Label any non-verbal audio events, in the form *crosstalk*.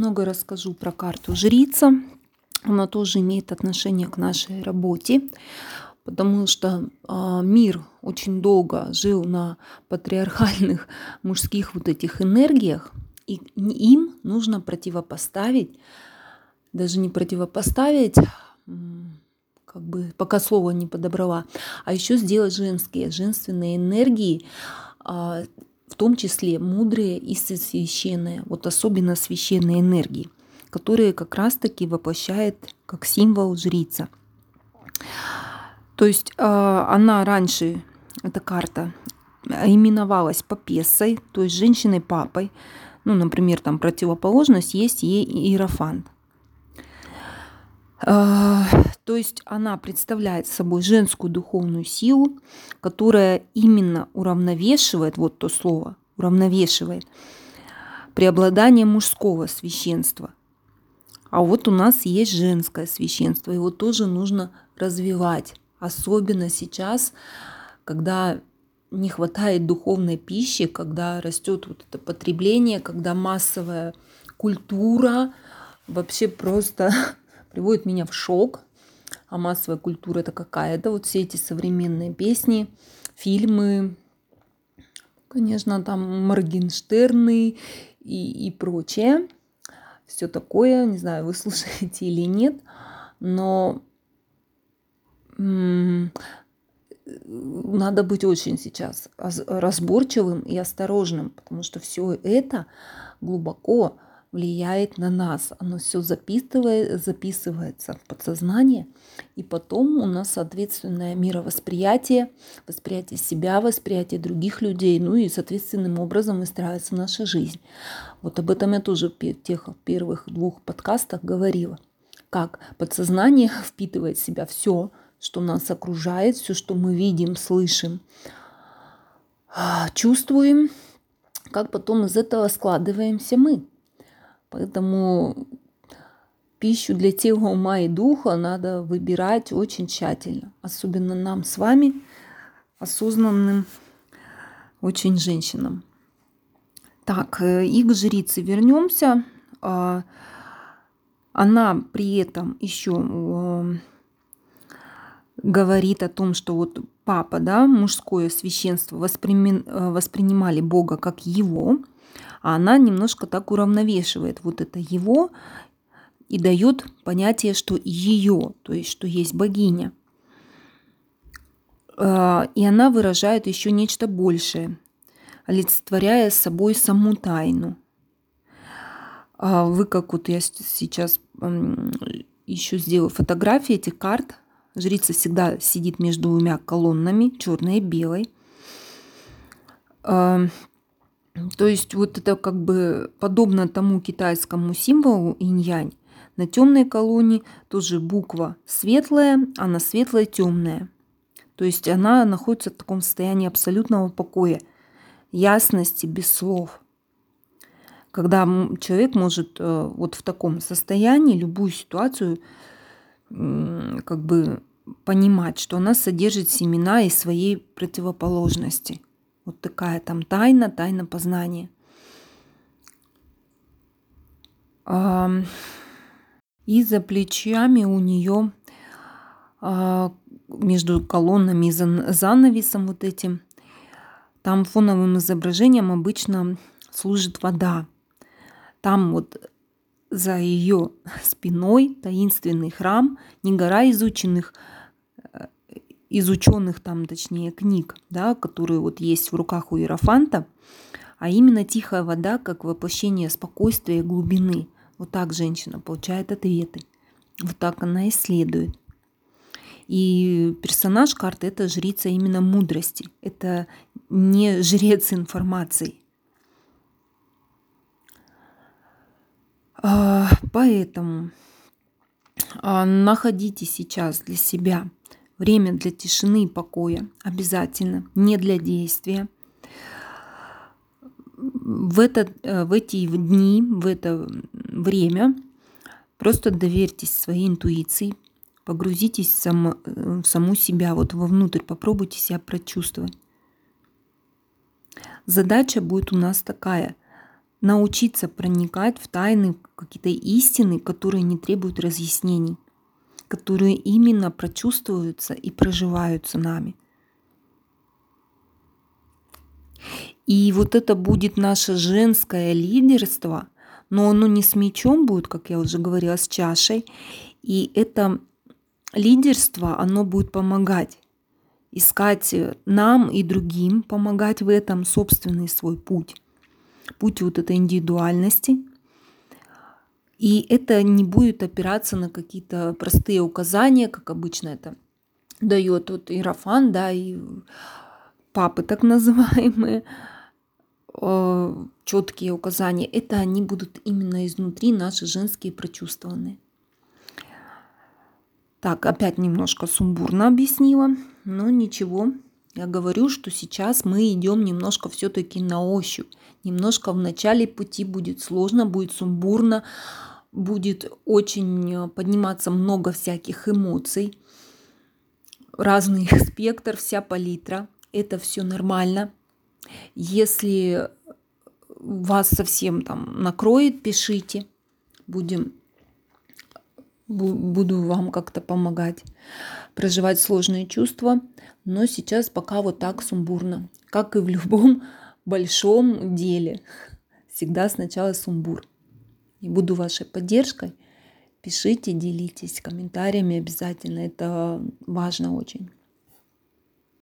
немного расскажу про карту жрица. Она тоже имеет отношение к нашей работе, потому что э, мир очень долго жил на патриархальных *laughs* мужских вот этих энергиях, и им нужно противопоставить, даже не противопоставить, как бы пока слово не подобрала, а еще сделать женские, женственные энергии, а, в том числе мудрые и священные, вот особенно священные энергии, которые как раз-таки воплощает как символ жрица. То есть а, она раньше, эта карта, именовалась попесой, то есть женщиной-папой. Ну, например, там противоположность есть ей иерофант. То есть она представляет собой женскую духовную силу, которая именно уравновешивает, вот то слово, уравновешивает преобладание мужского священства. А вот у нас есть женское священство, его тоже нужно развивать. Особенно сейчас, когда не хватает духовной пищи, когда растет вот это потребление, когда массовая культура вообще просто *laughs* приводит меня в шок. А массовая культура это какая-то. Вот все эти современные песни, фильмы, конечно, там Моргенштерны и, и прочее. Все такое, не знаю, вы *laughs* слушаете или нет, но надо быть очень сейчас разборчивым и осторожным, потому что все это глубоко влияет на нас. Оно все записывает, записывается в подсознание, и потом у нас соответственное мировосприятие, восприятие себя, восприятие других людей, ну и соответственным образом выстраивается наша жизнь. Вот об этом я тоже в тех первых двух подкастах говорила. Как подсознание *laughs* впитывает в себя все, что нас окружает, все, что мы видим, слышим, чувствуем, как потом из этого складываемся мы. Поэтому пищу для тела, ума и духа надо выбирать очень тщательно. Особенно нам с вами, осознанным очень женщинам. Так, э, и к жрице вернемся. А, она при этом еще говорит о том, что вот папа, да, мужское священство. Э, воспринимали Бога как его, а она немножко так уравновешивает вот это его и дает понятие, что ее, то есть что есть богиня. А, и она выражает еще нечто большее, олицетворяя собой саму тайну. А вы как вот я сейчас еще сделаю фотографии этих карт. Жрица всегда сидит между двумя колоннами, черной и белой. То есть вот это как бы подобно тому китайскому символу инь-янь. На темной колонне тоже буква светлая, а на светлой темная. То есть она находится в таком состоянии абсолютного покоя, ясности, без слов. Когда человек может э, вот в таком состоянии любую ситуацию как бы понимать, что она содержит семена из своей противоположности – вот такая там тайна, тайна познания. И за плечами у нее а, между колоннами и занавесом вот этим, там фоновым изображением обычно служит вода. Там вот за ее спиной таинственный храм, не гора изученных изученных там, точнее, книг, да, которые вот есть в руках у Иерофанта, а именно тихая вода как воплощение спокойствия и глубины. Вот так женщина получает ответы. Вот так она исследует. И персонаж карты – это жрица именно мудрости. Это не жрец информации. А, поэтому а, находите сейчас для себя – Время для тишины и покоя обязательно, не для действия. В, это, э, в эти дни, в это время просто доверьтесь своей интуиции, погрузитесь в, само, в саму себя, вот вовнутрь, попробуйте себя прочувствовать. Задача будет у нас такая научиться проникать в тайны, какие-то истины, которые не требуют разъяснений, которые именно прочувствуются и проживаются нами. И вот это будет наше женское лидерство, но оно не с мечом будет, как я уже говорила, с чашей. И это лидерство, оно будет помогать искать нам и другим, помогать в этом собственный свой путь. Путь вот этой индивидуальности. И это не будет опираться на какие-то простые указания, как обычно это дает вот Иерофан, да, и папы так *laughs* называемые, э, четкие указания. Это они будут именно изнутри, наши женские прочувствованные. Так, опять немножко сумбурно объяснила, но ничего. Я говорю, что сейчас мы идем немножко все-таки на ощупь. Немножко в начале пути будет сложно, будет сумбурно, будет очень подниматься много всяких эмоций, разный *laughs* спектр, вся палитра. Это все нормально. Если вас совсем там накроет, пишите. Будем буду вам как-то помогать проживать сложные чувства. Но сейчас пока вот так сумбурно, как и в любом *laughs* большом деле. Всегда сначала сумбур. И буду вашей поддержкой. Пишите, делитесь комментариями обязательно. Это важно очень.